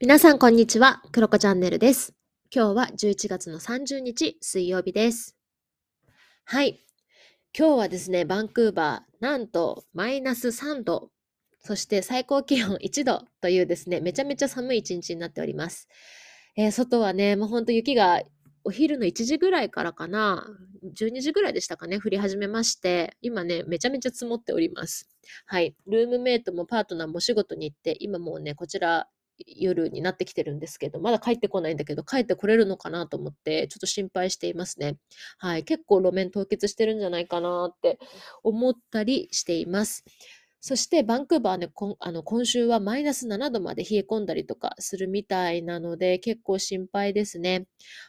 皆さん、こんにちは。クロコチャンネルです。今日は11月の30日、水曜日です。はい。今日はですね、バンクーバー、なんとマイナス3度、そして最高気温1度というですね、めちゃめちゃ寒い一日になっております。えー外はね、もうほんと雪がお昼の1時ぐらいからかな、12時ぐらいでしたかね、降り始めまして、今ね、めちゃめちゃ積もっております。はい。ルームメイトもパートナーも仕事に行って、今もうね、こちら夜になってきてるんですけど、まだ帰ってこないんだけど、帰ってこれるのかなと思って、ちょっと心配していますね。はい。結構路面凍結してるんじゃないかなって思ったりしています。そしてバンクーバーね、こんあの今週はマイナス7度まで冷え込んだりとかするみたいなので、結構心配ですね。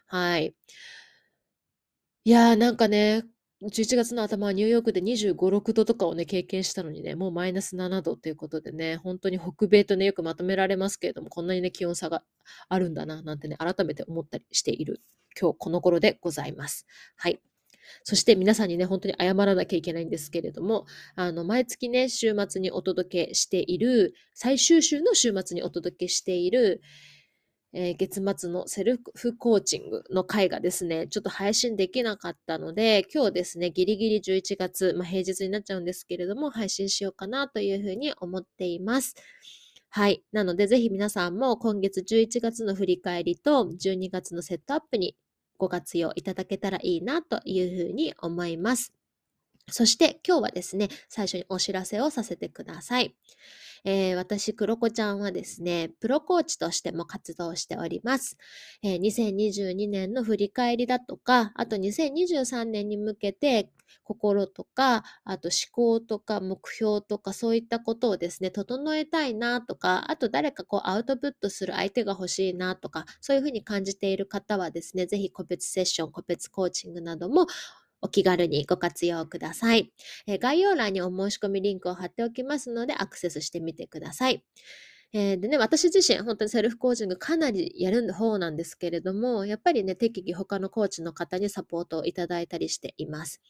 はい。いやーなんかね、11月の頭はニューヨークで25、6度とかをね、経験したのにね、もうマイナス7度ということでね、本当に北米とね、よくまとめられますけれども、こんなにね、気温差があるんだな、なんてね、改めて思ったりしている今日この頃でございます。はい。そして皆さんにね、本当に謝らなきゃいけないんですけれども、あの、毎月ね、週末にお届けしている、最終週の週末にお届けしている、えー月末のセルフコーチングの回がですね、ちょっと配信できなかったので、今日ですね、ギリギリ11月、まあ、平日になっちゃうんですけれども、配信しようかなというふうに思っています。はい。なので、ぜひ皆さんも今月11月の振り返りと12月のセットアップにご活用いただけたらいいなというふうに思います。そして今日はですね、最初にお知らせをさせてください。えー私、クロコちゃんはですね、プロコーチとしても活動しております。えー2022年の振り返りだとか、あと2023年に向けて心とか、あと思考とか目標とかそういったことをですね、整えたいなとか、あと誰かこうアウトプットする相手が欲しいなとか、そういうふうに感じている方はですね、ぜひ個別セッション、個別コーチングなどもお気軽にご活用ください。え概要欄にお申し込みリンクを貼っておきますので、アクセスしてみてください。えーでね、私自身、本当にセルフコーチングかなりやる方なんですけれども、やっぱりね、適宜他のコーチの方にサポートをいただいたりしています。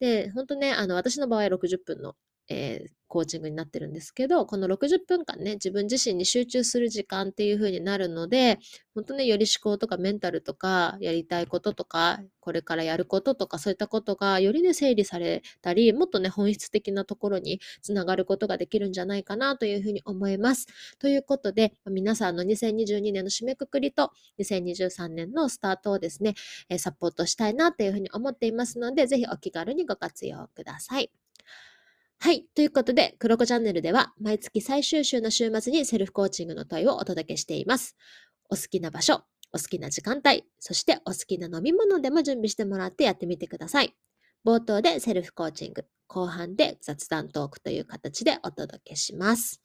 で、本当ね、あの、私の場合60分の、えーコーチングになってるんですけど、この60分間ね、自分自身に集中する時間っていう風になるので、本当ね、より思考とかメンタルとか、やりたいこととか、これからやることとか、そういったことがよりね、整理されたり、もっとね、本質的なところにつながることができるんじゃないかなというふうに思います。ということで、皆さんの2022年の締めくくりと2023年のスタートをですね、サポートしたいなというふうに思っていますので、ぜひお気軽にご活用ください。はい。ということで、クロコチャンネルでは、毎月最終週の週末にセルフコーチングの問いをお届けしています。お好きな場所、お好きな時間帯、そしてお好きな飲み物でも準備してもらってやってみてください。冒頭でセルフコーチング、後半で雑談トークという形でお届けします。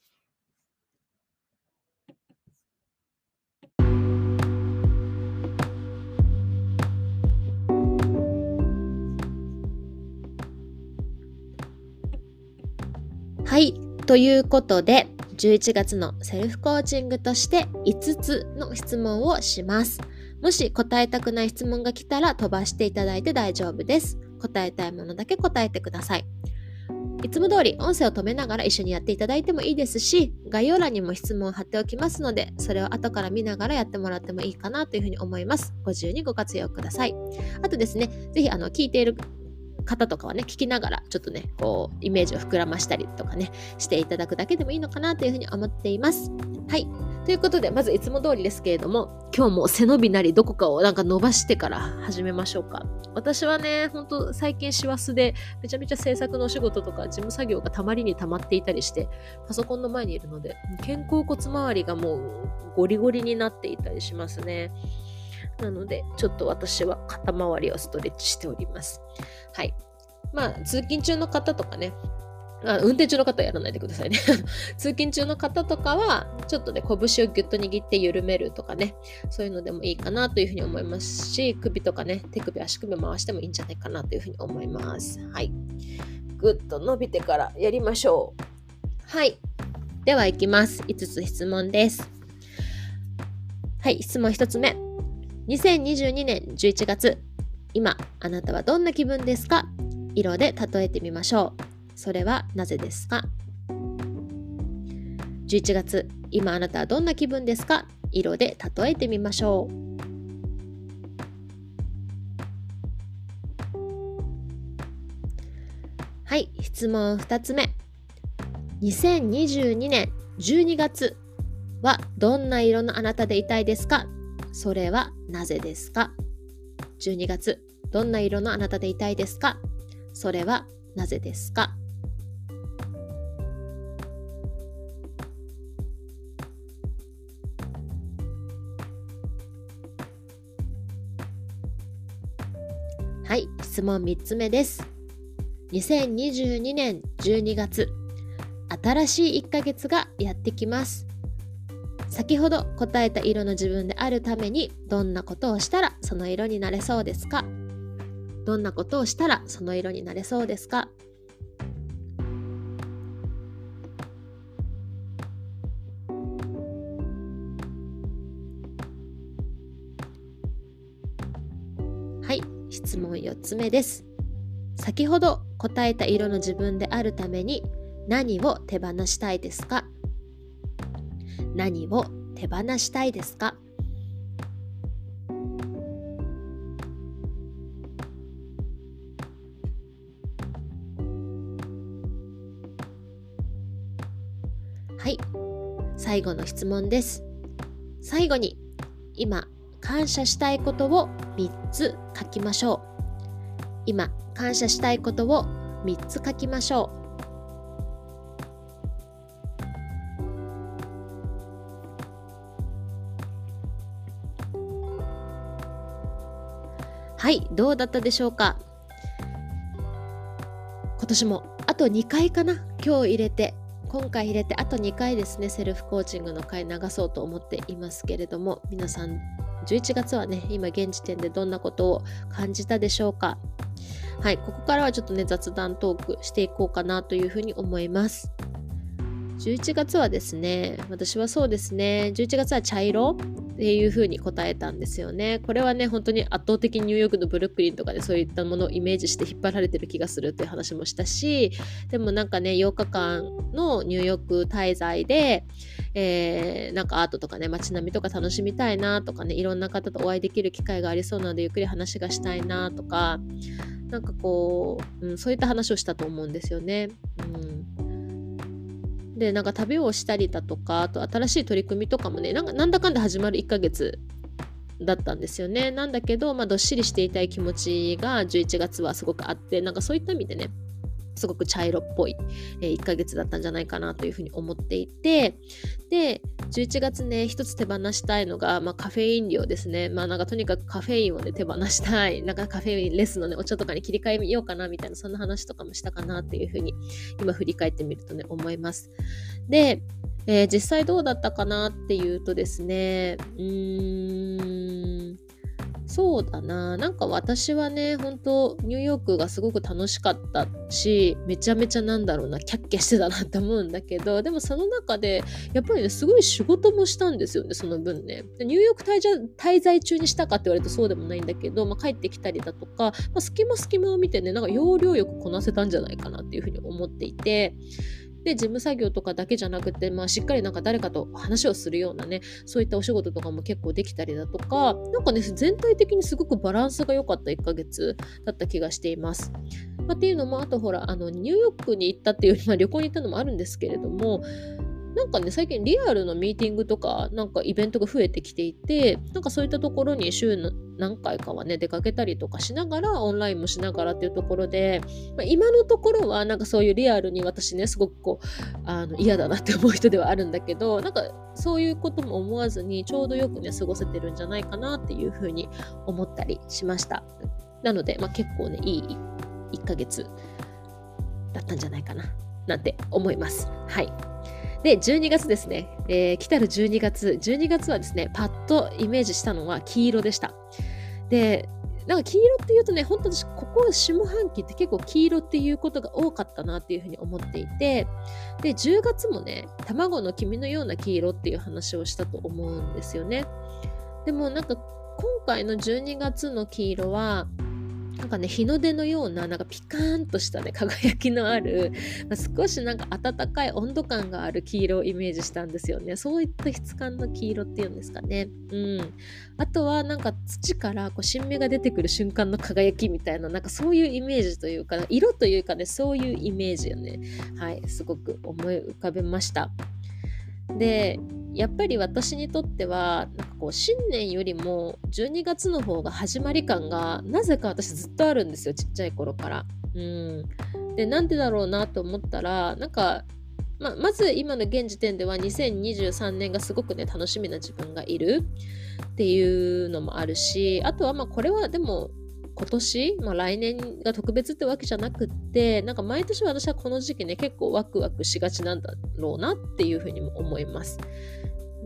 ということで、11月のセルフコーチングとして5つの質問をします。もし答えたくない質問が来たら飛ばしていただいて大丈夫です。答えたいものだけ答えてください。いつも通り音声を止めながら一緒にやっていただいてもいいですし、概要欄にも質問を貼っておきますので、それを後から見ながらやってもらってもいいかなというふうに思います。ご自由にご活用ください。あとですね、ぜひあの聞いている方とかはね、聞きながらちょっとね、こう、イメージを膨らましたりとかね、していただくだけでもいいのかなというふうに思っています。はい。ということで、まずいつも通りですけれども、今日も背伸びなりどこかをなんか伸ばしてから始めましょうか。私はね、ほんと最近師走でめちゃめちゃ制作のお仕事とか事務作業がたまりにたまっていたりして、パソコンの前にいるので、肩甲骨周りがもうゴリゴリになっていたりしますね。なので、ちょっと私は肩周りをストレッチしております。はい。まあ、通勤中の方とかね、あ運転中の方はやらないでくださいね。通勤中の方とかは、ちょっとね、拳をギュッと握って緩めるとかね、そういうのでもいいかなというふうに思いますし、首とかね、手首、足首回してもいいんじゃないかなというふうに思います。はい。ぐっと伸びてからやりましょう。はい。では、いきます。5つ質問です。はい、質問1つ目。2022年11月、今、あなたはどんな気分ですか？色で例えてみましょう。それはなぜですか ?11 月、今あなたはどんな気分ですか？色で例えてみましょう。はい、質問2つ目。2022年12月はどんな色のあなたでいたいですか？それはなぜですか ?12 月、どんな色のあなたでいたいですか？それはなぜですか？はい、質問3つ目です。2022年12月、新しい1ヶ月がやってきます。先ほど答えた色の自分であるためにどんなことをしたらその色になれそうですか？どんなことをしたらその色になれそうですか？はい、質問4つ目です。先ほど答えた色の自分であるために何を手放したいですか？何を手放したいですか？はい。最後の質問です。最後に今感謝したいことを3つ書きましょう。今感謝したいことを3つ書きましょう。はい、どうだったでしょうか？今年もあと2回かな？今日入れて今回入れてあと2回ですねセルフコーチングの回流そうと思っていますけれども皆さん11月はね今現時点でどんなことを感じたでしょうか？はい、ここからはちょっとね、雑談トークしていこうかなというふうに思います。11月はですね、私はそうですね、11月は茶色。っていう風に答えたんですよね。これはね、本当に圧倒的にニューヨークのブルックリンとかでそういったものをイメージして引っ張られてる気がするっていう話もしたし、でもなんかね、8日間のニューヨーク滞在で、えー、なんかアートとかね、街並みとか楽しみたいなとかね、いろんな方とお会いできる機会がありそうなので、ゆっくり話がしたいなとか、なんかこう、うん、そういった話をしたと思うんですよね。うんでなんか旅をしたりだとかあと新しい取り組みとかもねなんかなんだかんだ始まる1ヶ月だったんですよね。なんだけど、まあ、どっしりしていたい気持ちが11月はすごくあってなんかそういった意味でねすごく茶色っぽい、えー、1ヶ月だったんじゃないかなというふうに思っていてで11月ね一つ手放したいのが、まあ、カフェイン量ですね。まあなんかとにかくカフェインをね手放したい。なんかカフェインレスのねお茶とかに切り替えようかなみたいなそんな話とかもしたかなっていうふうに今振り返ってみるとね思います。で、えー、実際どうだったかなっていうとですねうーんそうだな。なんか私はね、本当ニューヨークがすごく楽しかったし、めちゃめちゃなんだろうな、キャッキャしてたなって思うんだけど、でもその中で、やっぱりね、すごい仕事もしたんですよね、その分ね。ニューヨーク滞在中にしたかって言われるとそうでもないんだけど、まあ、帰ってきたりだとか、まあ、隙間隙間を見てね、なんか要領よくこなせたんじゃないかなっていうふうに思っていて、で事務作業とかだけじゃなくて、まあ、しっかりなんか誰かと話をするようなねそういったお仕事とかも結構できたりだとか何かね全体的にすごくバランスが良かった1ヶ月だった気がしています。まあ、っていうのもあとほらあのニューヨークに行ったっていうより、まあ、旅行に行ったのもあるんですけれどもなんかね、最近リアルのミーティングとか、なんかイベントが増えてきていて、なんかそういったところに週の何回かはね、出かけたりとかしながら、オンラインもしながらっていうところで、まあ、今のところはなんかそういうリアルに私ね、すごくこう、あの嫌だなって思う人ではあるんだけど、なんかそういうことも思わずに、ちょうどよくね、過ごせてるんじゃないかなっていうふうに思ったりしました。なので、まあ、結構ね、いい1ヶ月だったんじゃないかな、なんて思います。はい。で、12月ですね、えー、来たる12月、12月はですね、パッとイメージしたのは黄色でした。で、なんか黄色っていうとね、本当私、ここ下半期って結構黄色っていうことが多かったなっていうふうに思っていて、で、10月もね、卵の黄身のような黄色っていう話をしたと思うんですよね。でもなんか今回の12月の黄色は、なんかね、日の出のような、なんかピカーンとしたね、輝きのある、まあ、少しなんか温かい温度感がある黄色をイメージしたんですよね。そういった質感の黄色っていうんですかね。うん。あとはなんか土からこう新芽が出てくる瞬間の輝きみたいな、なんかそういうイメージというか、色というかね、そういうイメージをね、はい、すごく思い浮かべました。で、やっぱり私にとってはなんかこう新年よりも12月の方が始まり感がなぜか私ずっとあるんですよちっちゃい頃から。うん、でなんでだろうなと思ったらなんかままず今の現時点では2023年がすごくね楽しみな自分がいるっていうのもあるしあとはまあこれはでも今年、まあ、来年が特別ってわけじゃなくってなんか毎年私はこの時期ね結構ワクワクしがちなんだろうなっていうふうにも思います。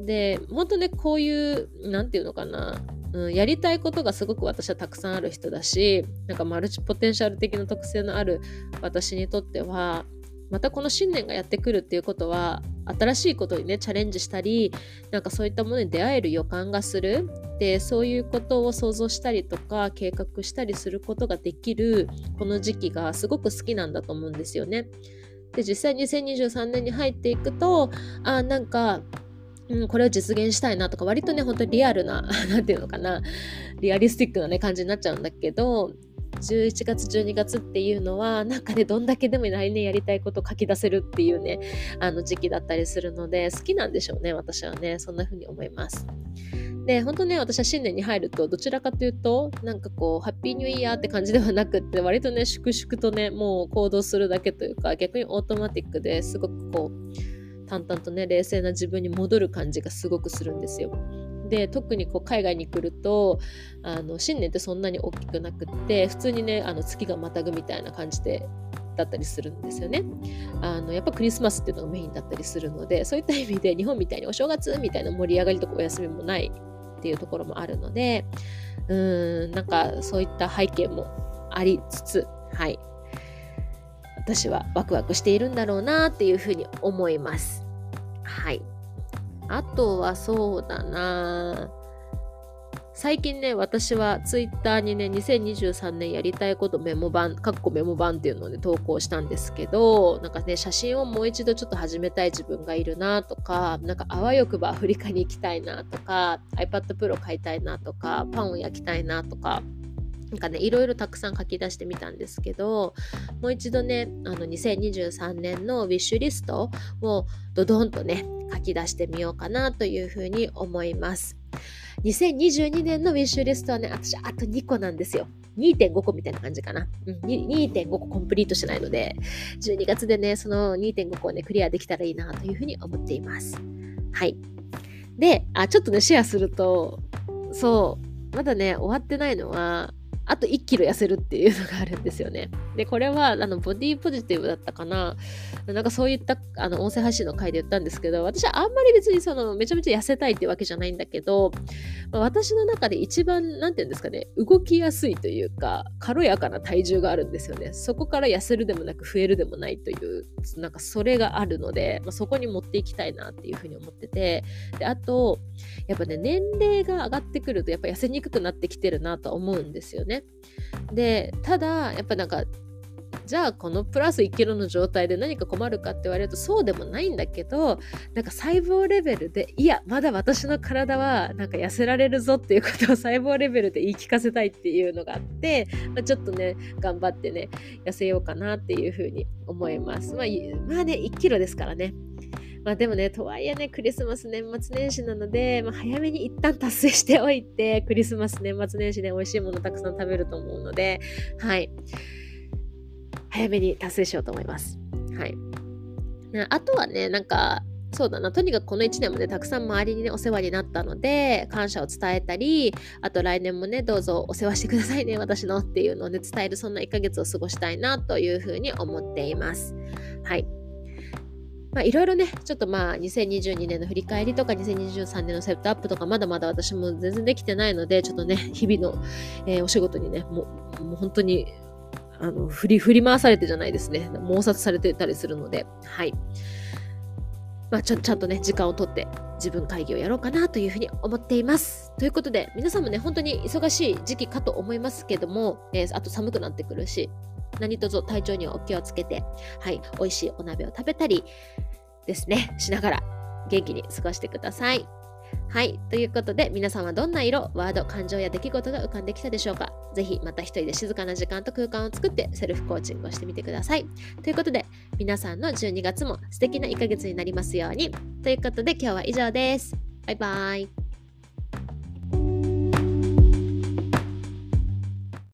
で本当ねこういう何て言うのかなうん、やりたいことがすごく私はたくさんある人だしなんかマルチポテンシャル的な特性のある私にとってはまたこの新年がやってくるっていうことは新しいことにねチャレンジしたりなんかそういったものに出会える予感がするでそういうことを想像したりとか計画したりすることができるこの時期がすごく好きなんだと思うんですよね。で実際2023年に入っていくとあなんかうん、これを実現したいなとか、割とね、本当にリアルな、なんていうのかな、リアリスティックなね、感じになっちゃうんだけど、11月、12月っていうのは、なんかね、どんだけでも来年やりたいこと書き出せるっていうね、あの時期だったりするので、好きなんでしょうね、私はね、そんな風に思います。で、本当ね、私は新年に入ると、どちらかというと、なんかこう、ハッピーニューイヤーって感じではなくって、割とね、粛々とね、もう行動するだけというか、逆にオートマティックですごくこう、淡々とね冷静な自分に戻る感じがすごくするんですよ。で特にこう海外に来るとあの新年ってそんなに大きくなくって普通にねあの月がまたぐみたいな感じでだったりするんですよね。あのやっぱクリスマスっていうのがメインだったりするのでそういった意味で日本みたいにお正月みたいな盛り上がりとかお休みもないっていうところもあるのでうーんなんかそういった背景もありつつはい私はワクワクしているんだろうなっていうふうに思います。はい。あとはそうだな。最近ね、私はツイッターにね、2023年やりたいことメモ版、かっこメモ版っていうのをね、投稿したんですけど、なんかね、写真をもう一度ちょっと始めたい自分がいるなとか、なんかあわよくばアフリカに行きたいなとか、iPad Pro 買いたいなとか、パンを焼きたいなとか、なんかね、いろいろたくさん書き出してみたんですけど、もう一度ね、あの2023年のウィッシュリストをドドンとね、書き出してみようかなというふうに思います。2022年のウィッシュリストはね、私あと2個なんですよ。2.5個みたいな感じかな。うん、2.5個コンプリートしないので、12月でね、その2.5個をね、クリアできたらいいなというふうに思っています。はい。で、あ、ちょっとね、シェアすると、そう、まだね、終わってないのは、あと1キロ痩せるっていうのがあるんですよね。で、これは、あの、ボディポジティブだったかな。なんかそういった、あの、音声配信の回で言ったんですけど、私はあんまり別にその、めちゃめちゃ痩せたいってわけじゃないんだけど、まあ、私の中で一番、なんていうんですかね、動きやすいというか、軽やかな体重があるんですよね。そこから痩せるでもなく増えるでもないという、なんかそれがあるので、まあ、そこに持っていきたいなっていうふうに思ってて、で、あと、やっぱね、年齢が上がってくると、やっぱ痩せにくくなってきてるなと思うんですよね。でただやっぱなんかじゃあこのプラス1キロの状態で何か困るかって言われるとそうでもないんだけどなんか細胞レベルでいやまだ私の体はなんか痩せられるぞっていうことを細胞レベルで言い聞かせたいっていうのがあって、まあ、ちょっとね頑張ってね痩せようかなっていうふうに思います、まあ、まあね1キロですからね。まあでもね、とはいえね、クリスマス年末年始なので、まあ、早めに一旦達成しておいて、クリスマス年末年始で美味しいものたくさん食べると思うので、はい。早めに達成しようと思います。はい。あとはね、なんか、そうだな。とにかくこの1年もね、たくさん周りにね、お世話になったので、感謝を伝えたり、あと来年もね、どうぞお世話してくださいね、私のっていうのをね、伝える、そんな1ヶ月を過ごしたいなというふうに思っています。はい。まあいろいろね、ちょっとまあ2022年の振り返りとか2023年のセットアップとかまだまだ私も全然できてないので、ちょっとね、日々の、えー、お仕事にね、もうもう本当にあの振り振り回されてじゃないですね、猛殺されてたりするので、はい。まあ、ちょちゃんとね時間をとって自分会議をやろうかなというふうに思っています。ということで皆さんもね本当に忙しい時期かと思いますけども、えー、あと寒くなってくるし何卒体調にはお気をつけて、はい、美味しいお鍋を食べたりですねしながら元気に過ごしてください。はい。ということで、皆さんはどんな色、ワード、感情や出来事が浮かんできたでしょうかぜひ、また一人で静かな時間と空間を作って、セルフコーチングをしてみてください。ということで、皆さんの12月も素敵な1ヶ月になりますように。ということで、今日は以上です。バイバイ。